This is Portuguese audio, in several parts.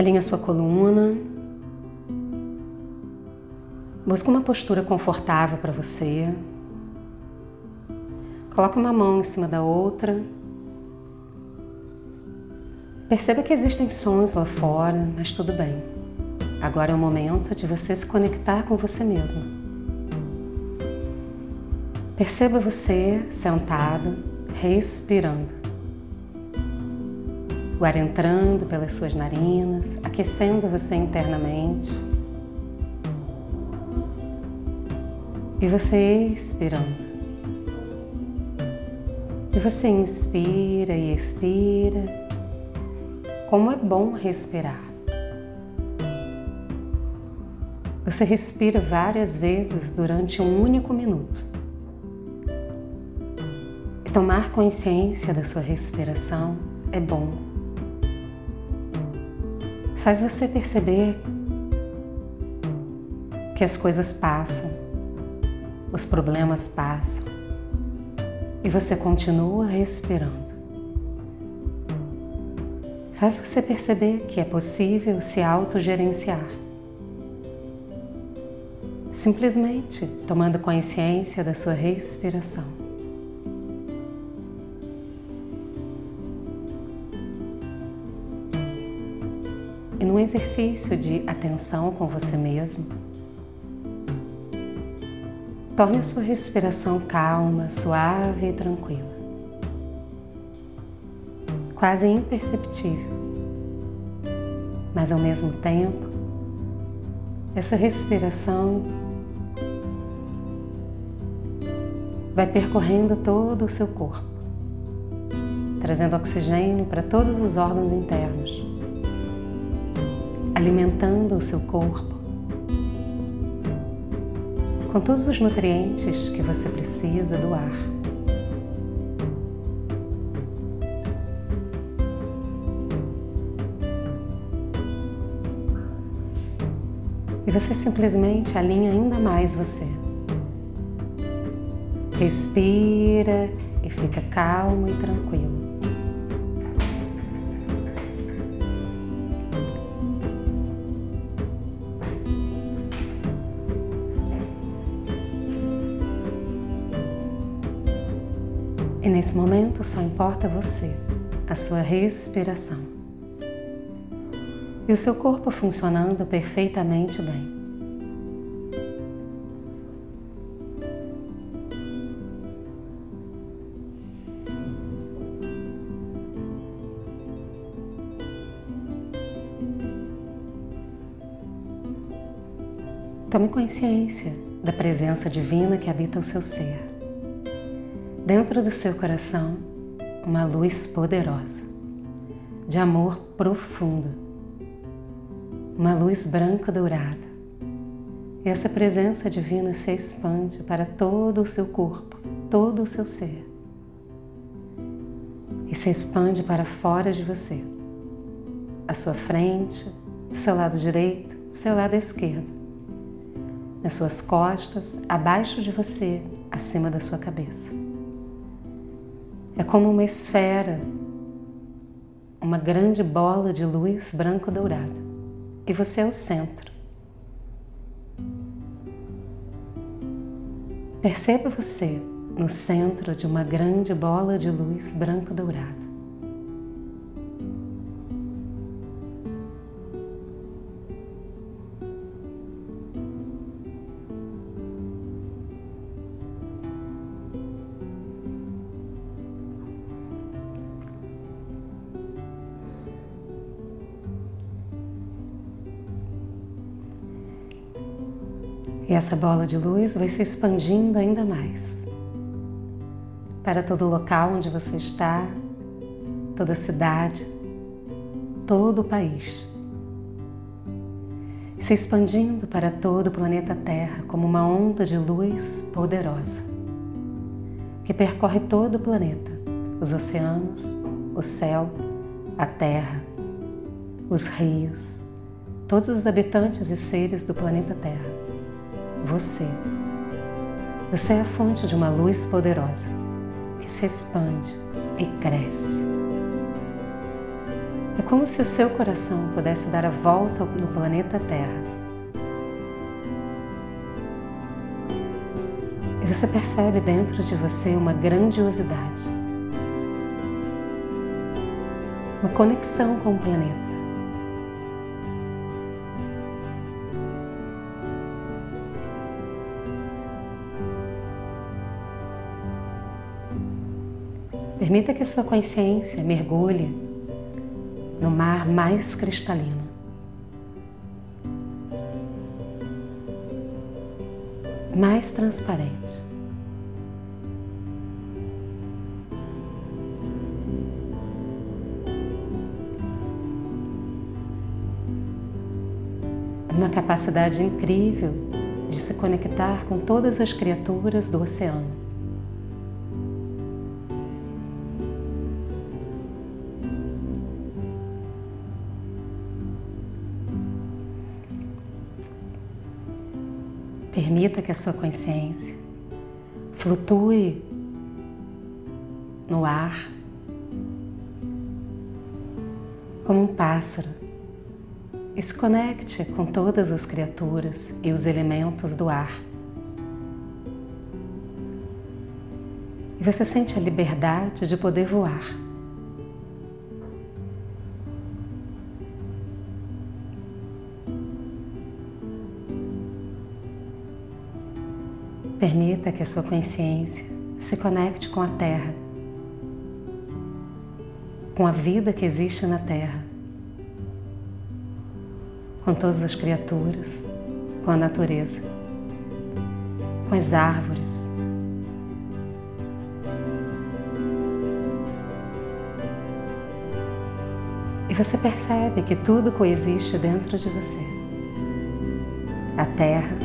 Alinha sua coluna. Busca uma postura confortável para você. Coloque uma mão em cima da outra. Perceba que existem sons lá fora, mas tudo bem. Agora é o momento de você se conectar com você mesmo. Perceba você sentado, respirando o ar entrando pelas suas narinas, aquecendo você internamente. E você expirando. E você inspira e expira. Como é bom respirar. Você respira várias vezes durante um único minuto. E tomar consciência da sua respiração é bom faz você perceber que as coisas passam, os problemas passam e você continua respirando. Faz você perceber que é possível se autogerenciar. Simplesmente tomando consciência da sua respiração. Num exercício de atenção com você mesmo, torne a sua respiração calma, suave e tranquila, quase imperceptível, mas ao mesmo tempo, essa respiração vai percorrendo todo o seu corpo, trazendo oxigênio para todos os órgãos internos alimentando o seu corpo com todos os nutrientes que você precisa do ar. E você simplesmente alinha ainda mais você. Respira e fica calmo e tranquilo. Nesse momento só importa você, a sua respiração e o seu corpo funcionando perfeitamente bem. Tome consciência da presença divina que habita o seu ser dentro do seu coração uma luz poderosa, de amor profundo, uma luz branca dourada. E essa presença divina se expande para todo o seu corpo, todo o seu ser. E se expande para fora de você, à sua frente, seu lado direito, seu lado esquerdo, nas suas costas, abaixo de você, acima da sua cabeça. É como uma esfera, uma grande bola de luz branco-dourada. E você é o centro. Perceba você no centro de uma grande bola de luz branco-dourada. Essa bola de luz vai se expandindo ainda mais para todo local onde você está, toda a cidade, todo o país. Se expandindo para todo o planeta Terra como uma onda de luz poderosa que percorre todo o planeta, os oceanos, o céu, a terra, os rios, todos os habitantes e seres do planeta Terra você. Você é a fonte de uma luz poderosa que se expande e cresce. É como se o seu coração pudesse dar a volta no planeta Terra. E você percebe dentro de você uma grandiosidade, uma conexão com o planeta. Permita que a sua consciência mergulhe no mar mais cristalino. Mais transparente. Uma capacidade incrível de se conectar com todas as criaturas do oceano. Permita que a sua consciência flutue no ar como um pássaro e se conecte com todas as criaturas e os elementos do ar. E você sente a liberdade de poder voar. Permita que a sua consciência se conecte com a Terra, com a vida que existe na Terra, com todas as criaturas, com a natureza, com as árvores. E você percebe que tudo coexiste dentro de você. A terra,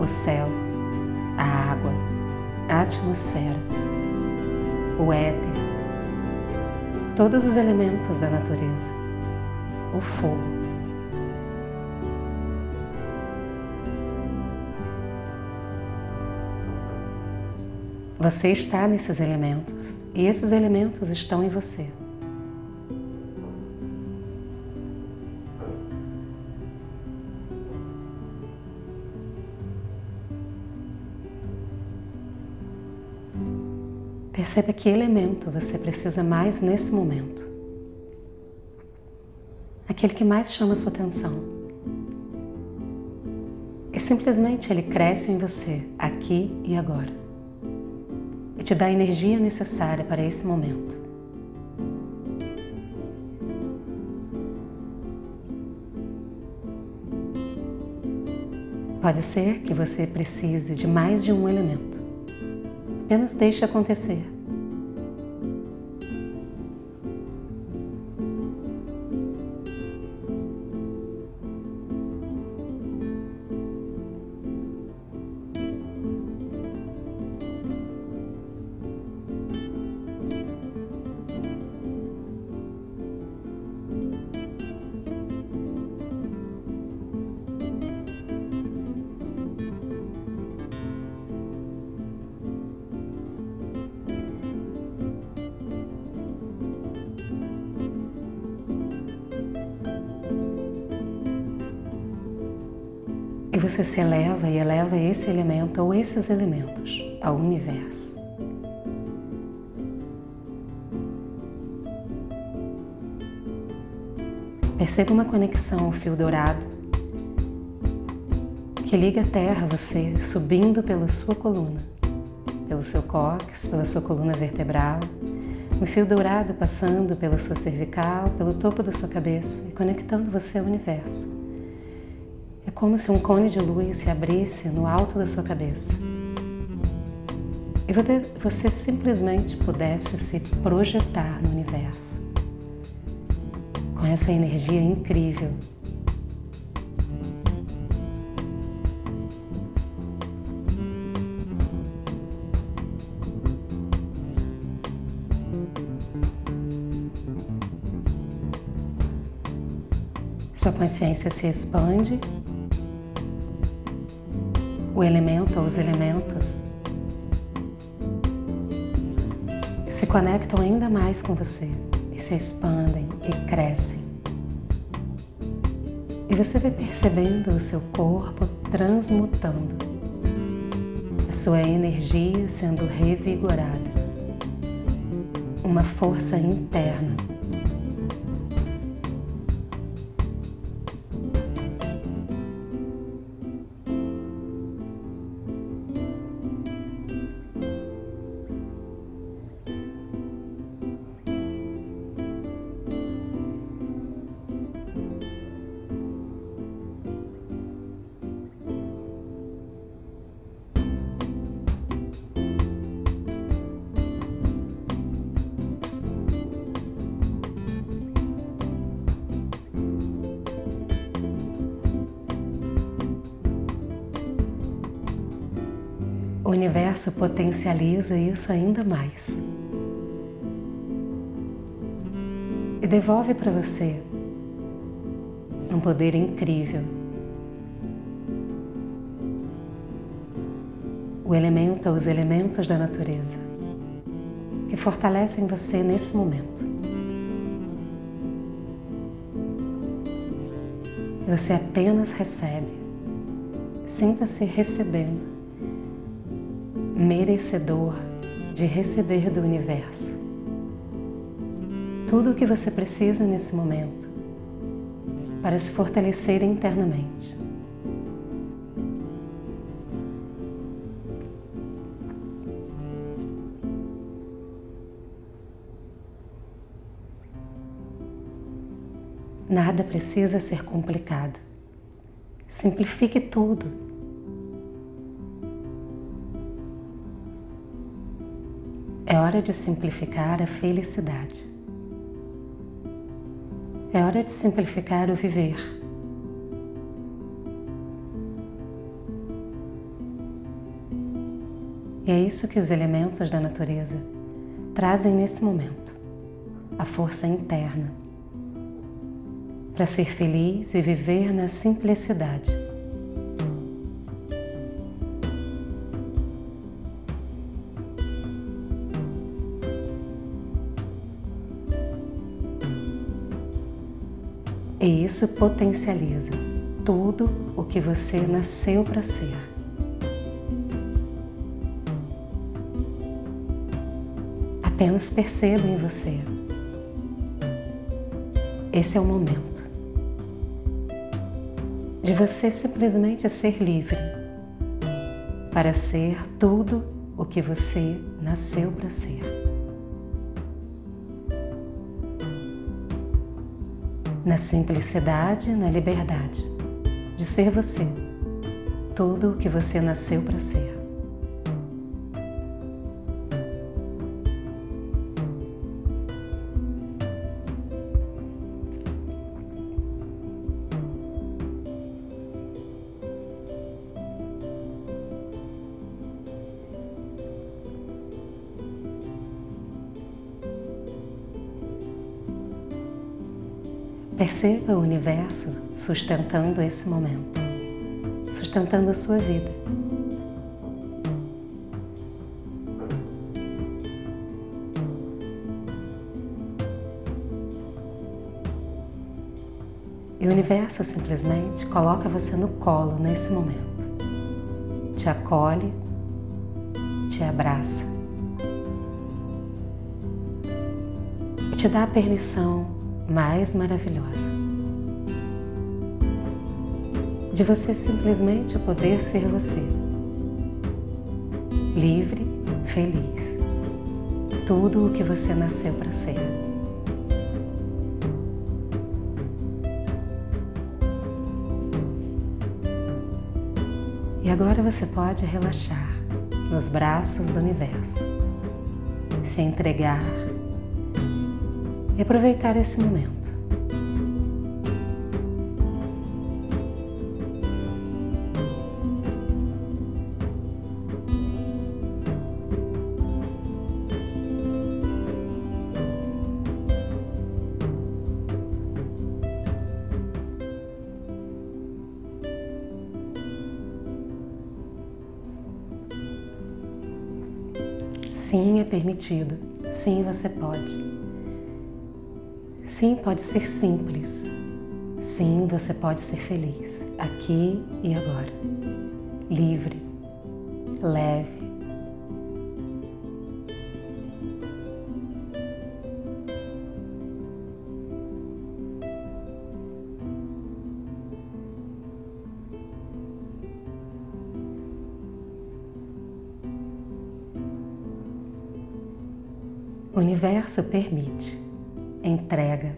o céu, a atmosfera, o éter, todos os elementos da natureza, o fogo. Você está nesses elementos e esses elementos estão em você. Perceba que elemento você precisa mais nesse momento. Aquele que mais chama sua atenção. E simplesmente ele cresce em você, aqui e agora. E te dá a energia necessária para esse momento. Pode ser que você precise de mais de um elemento. Apenas deixe acontecer. E você se eleva e eleva esse elemento ou esses elementos ao universo. Perceba uma conexão ao fio dourado que liga a terra a você, subindo pela sua coluna, pelo seu cóccix, pela sua coluna vertebral, um fio dourado passando pela sua cervical, pelo topo da sua cabeça e conectando você ao universo. Como se um cone de luz se abrisse no alto da sua cabeça. E você simplesmente pudesse se projetar no universo com essa energia incrível. Sua consciência se expande o elemento ou os elementos se conectam ainda mais com você, e se expandem e crescem. E você vai percebendo o seu corpo transmutando, a sua energia sendo revigorada, uma força interna O universo potencializa isso ainda mais. E devolve para você um poder incrível. O elemento os elementos da natureza que fortalecem você nesse momento. Você apenas recebe. Sinta-se recebendo merecedor de receber do universo tudo o que você precisa nesse momento para se fortalecer internamente. Nada precisa ser complicado. Simplifique tudo É hora de simplificar a felicidade. É hora de simplificar o viver. E é isso que os elementos da natureza trazem nesse momento a força interna para ser feliz e viver na simplicidade. E isso potencializa tudo o que você nasceu para ser. Apenas perceba em você. Esse é o momento de você simplesmente ser livre para ser tudo o que você nasceu para ser. Na simplicidade, na liberdade de ser você, tudo o que você nasceu para ser. Perceba o universo sustentando esse momento, sustentando a sua vida. E o universo simplesmente coloca você no colo nesse momento. Te acolhe, te abraça e te dá a permissão mais maravilhosa. De você simplesmente poder ser você. Livre, feliz. Tudo o que você nasceu para ser. E agora você pode relaxar nos braços do universo, se entregar e aproveitar esse momento. Sim, é permitido. Sim, você pode. Sim, pode ser simples. Sim, você pode ser feliz, aqui e agora. Livre, leve. O universo permite, entrega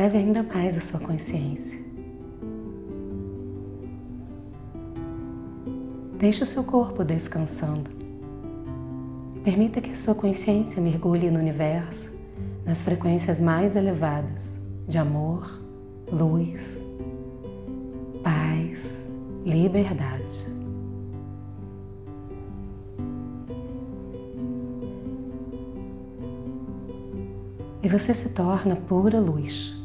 Leve ainda mais a sua consciência. Deixe o seu corpo descansando. Permita que a sua consciência mergulhe no universo, nas frequências mais elevadas de amor, luz, paz, liberdade. E você se torna pura luz.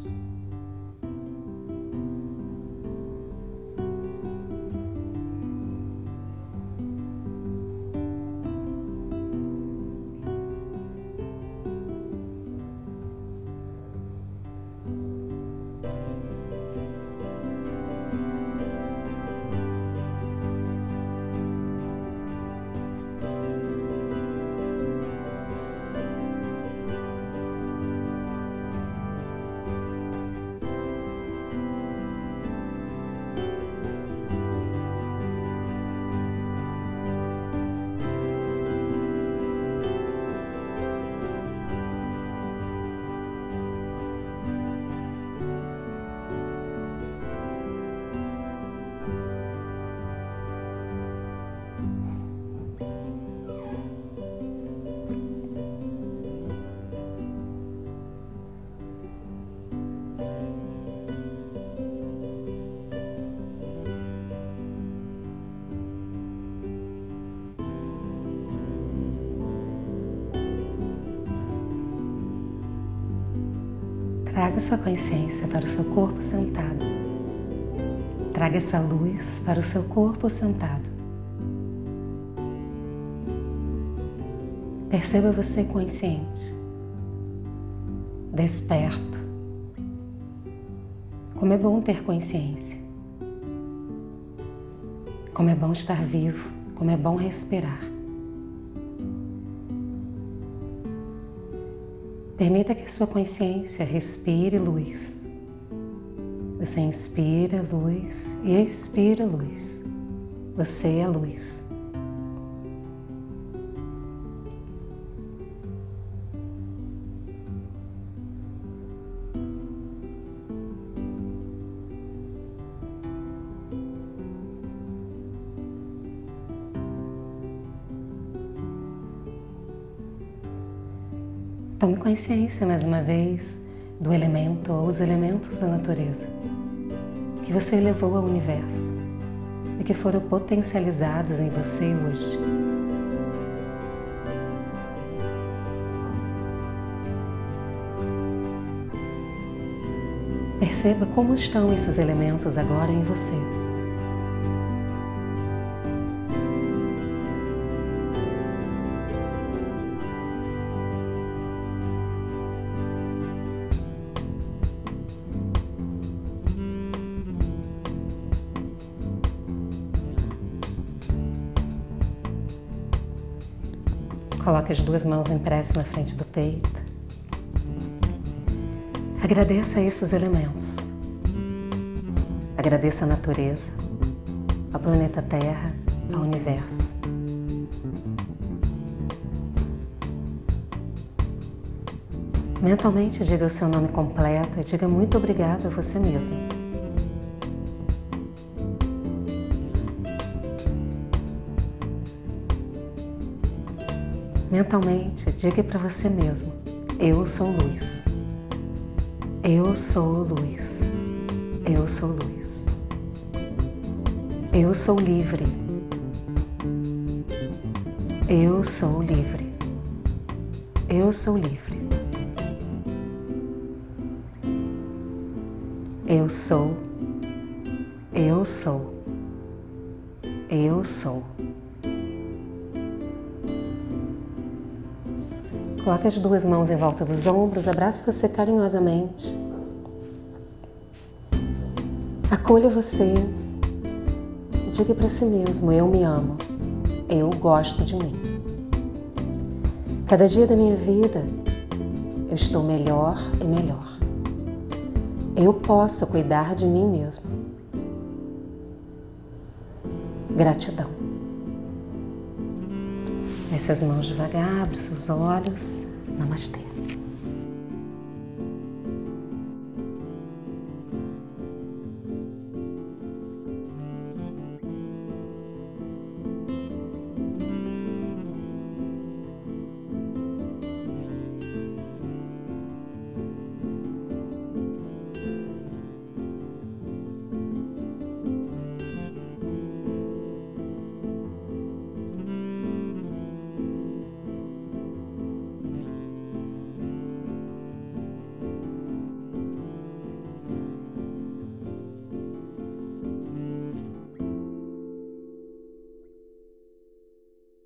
Traga sua consciência para o seu corpo sentado. Traga essa luz para o seu corpo sentado. Perceba você consciente, desperto. Como é bom ter consciência. Como é bom estar vivo, como é bom respirar. Permita que a sua consciência respire luz. Você inspira luz e expira luz. Você é luz. Consciência mais uma vez do elemento ou os elementos da natureza que você elevou ao universo e que foram potencializados em você hoje. Perceba como estão esses elementos agora em você. As duas mãos em prece na frente do peito. Agradeça esses elementos. Agradeça a natureza, ao planeta Terra, ao universo. Mentalmente diga o seu nome completo e diga muito obrigado a você mesmo. Mentalmente, diga para você mesmo: Eu sou luz. Eu sou luz. Eu sou luz. Eu sou livre. Eu sou livre. Eu sou livre. Eu sou. Eu sou. Eu sou. Coloque as duas mãos em volta dos ombros, abrace você carinhosamente. Acolha você e diga para si mesmo: Eu me amo, eu gosto de mim. Cada dia da minha vida eu estou melhor e melhor. Eu posso cuidar de mim mesmo. Gratidão. Desce as mãos devagar, abre seus olhos. Namastê.